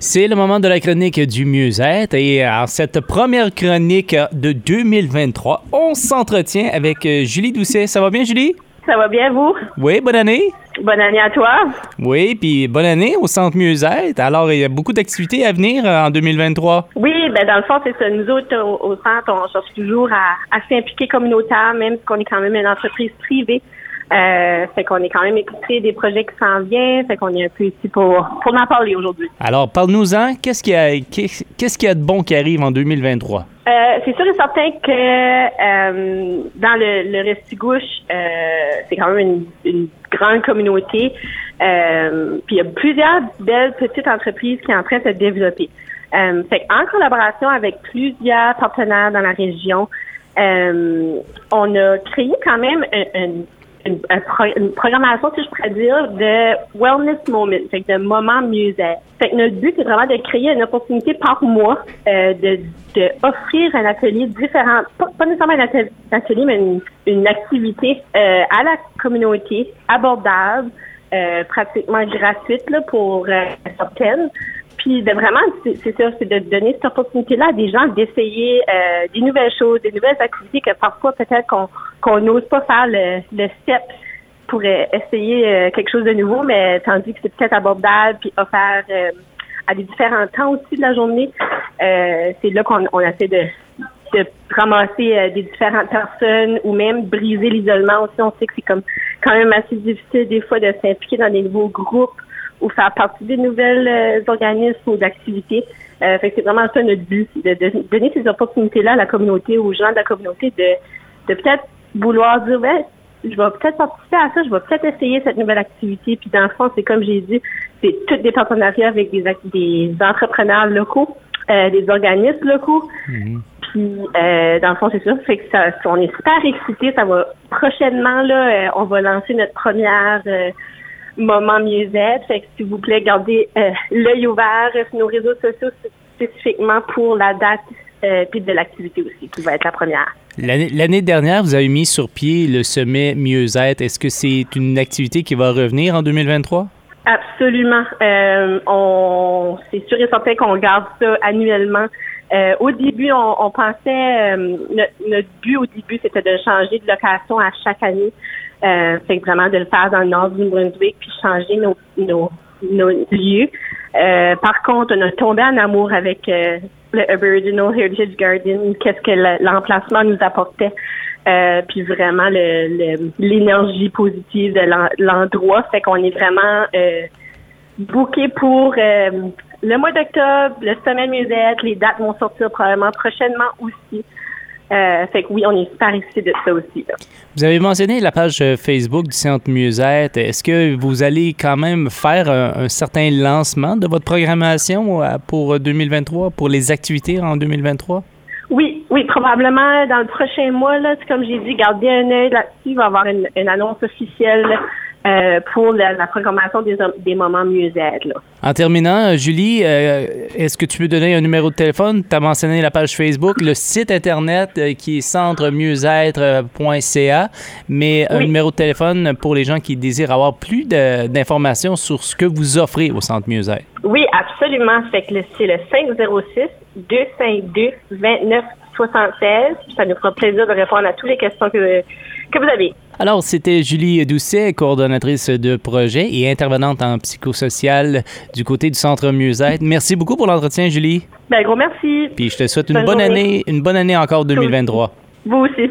C'est le moment de la chronique du mieux-être et en cette première chronique de 2023, on s'entretient avec euh, Julie Doucet. Ça va bien, Julie? Ça va bien, vous? Oui, bonne année. Bonne année à toi. Oui, puis bonne année au Centre Mieux-être. Alors, il y a beaucoup d'activités à venir euh, en 2023. Oui, ben dans le fond, c'est ça. Nous autres, au, au centre, on cherche toujours à, à s'impliquer communautaire, même si on est quand même une entreprise privée. Euh, fait qu'on est quand même écouté des projets qui s'en viennent. Fait qu'on est un peu ici pour, pour en parler aujourd'hui. Alors, parle-nous-en. Qu'est-ce qu'il y, a- qu'est- qu'est-ce qu'il y a de bon qui arrive en 2023? Euh, c'est sûr et certain que euh, dans le, le Restigouche, euh, c'est quand même une, une grande communauté. Euh, puis il y a plusieurs belles petites entreprises qui sont en train de se développer. Euh, fait en collaboration avec plusieurs partenaires dans la région, euh, on a créé quand même un- un- une, un pro- une programmation, si je pourrais dire, de wellness moment, de moments mieux-être. Fait que notre but, c'est vraiment de créer une opportunité par mois euh, de, un atelier différent, pas, nécessairement un atel- atelier, mais une, une activité euh, à la communauté, abordable, euh, pratiquement gratuite là, pour euh, certaines. Puis de vraiment, c'est ça, c'est de donner cette opportunité-là à des gens d'essayer euh, des nouvelles choses, des nouvelles activités que parfois peut-être qu'on n'ose pas faire le, le step pour euh, essayer euh, quelque chose de nouveau, mais tandis que c'est peut-être abordable puis offert à des différents temps aussi de la journée. C'est là qu'on on essaie de, de ramasser des différentes personnes ou même briser l'isolement aussi. On sait que c'est comme quand même assez difficile des fois de s'impliquer dans des nouveaux groupes ou faire partie des nouvelles euh, organismes ou d'activités. Euh, fait que c'est vraiment ça notre but, de, de donner ces opportunités-là à la communauté, aux gens de la communauté, de, de peut-être vouloir dire, ben, je vais peut-être participer à ça, je vais peut-être essayer cette nouvelle activité. Puis dans le fond, c'est comme j'ai dit, c'est tous des partenariats avec des, entrepreneurs locaux, euh, des organismes locaux. Puis euh, dans le fond, c'est. Fait que ça, on est super excités. Ça va prochainement là, euh, on va lancer notre première moment mieux-être. Fait que s'il vous plaît, gardez euh, l'œil ouvert sur nos réseaux sociaux spécifiquement pour la date euh, puis de l'activité aussi, qui va être la première. L'année l'année dernière, vous avez mis sur pied le sommet mieux-être. Est-ce que c'est une activité qui va revenir en 2023? Absolument. Euh, on, c'est sûr et certain qu'on garde ça annuellement. Euh, au début, on, on pensait, euh, notre, notre but au début, c'était de changer de location à chaque année. Euh, fait vraiment de le faire dans le nord du Brunswick puis changer nos, nos, lieux. Euh, par contre, on a tombé en amour avec euh, le Aboriginal Heritage Garden, qu'est-ce que le- l'emplacement nous apportait. Euh, puis vraiment l'énergie positive de l'en- l'endroit. Fait qu'on est vraiment euh, booké pour le mois d'octobre, le semaine mieux-être. Les dates vont sortir probablement prochainement aussi. Euh, fait que oui, on est super excités de ça aussi. là. Vous avez mentionné la page euh, Facebook du Centre Mieux-être. Est-ce que vous allez quand même faire un, un certain lancement de votre programmation euh, pour euh, 2023, pour les activités en 2023? Oui, oui, probablement dans le prochain mois, là, comme j'ai dit, gardez un œil là-dessus. Il va y avoir une, une annonce officielle euh, pour la, la programmation des, des moments mieux-être. En terminant, euh, Julie, euh, est-ce que tu peux donner un numéro de téléphone? Tu as mentionné la page Facebook, le site Internet euh, qui est centremieuxêtre.ca, mais un numéro de téléphone pour les gens qui désirent avoir plus d'informations sur ce que vous offrez au Centre Mieux-être. Oui, absolument. Fait que le- c'est le 506 252 29 76. Ça nous fera plaisir de répondre à toutes les questions que, que vous avez. Alors, c'était Julie Doucet, coordonnatrice de projet et intervenante en psychosocial du côté du Centre Mieux-être. Merci beaucoup pour l'entretien, Julie. Ben, gros merci. Puis je te souhaite une Bonne bonne journée. année, une bonne année encore 2023. Vous aussi.